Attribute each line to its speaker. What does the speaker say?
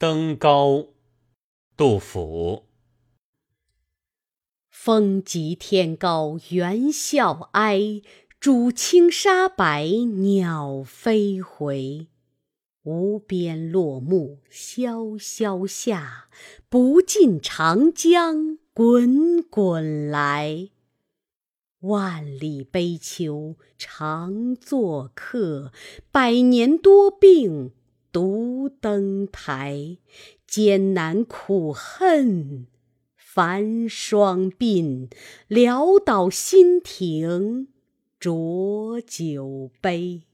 Speaker 1: 登高，杜甫。
Speaker 2: 风急天高猿啸哀，渚清沙白鸟飞回。无边落木萧萧下，不尽长江滚滚来。万里悲秋常作客，百年多病独登台。艰难苦恨繁霜鬓，潦倒新停浊酒杯。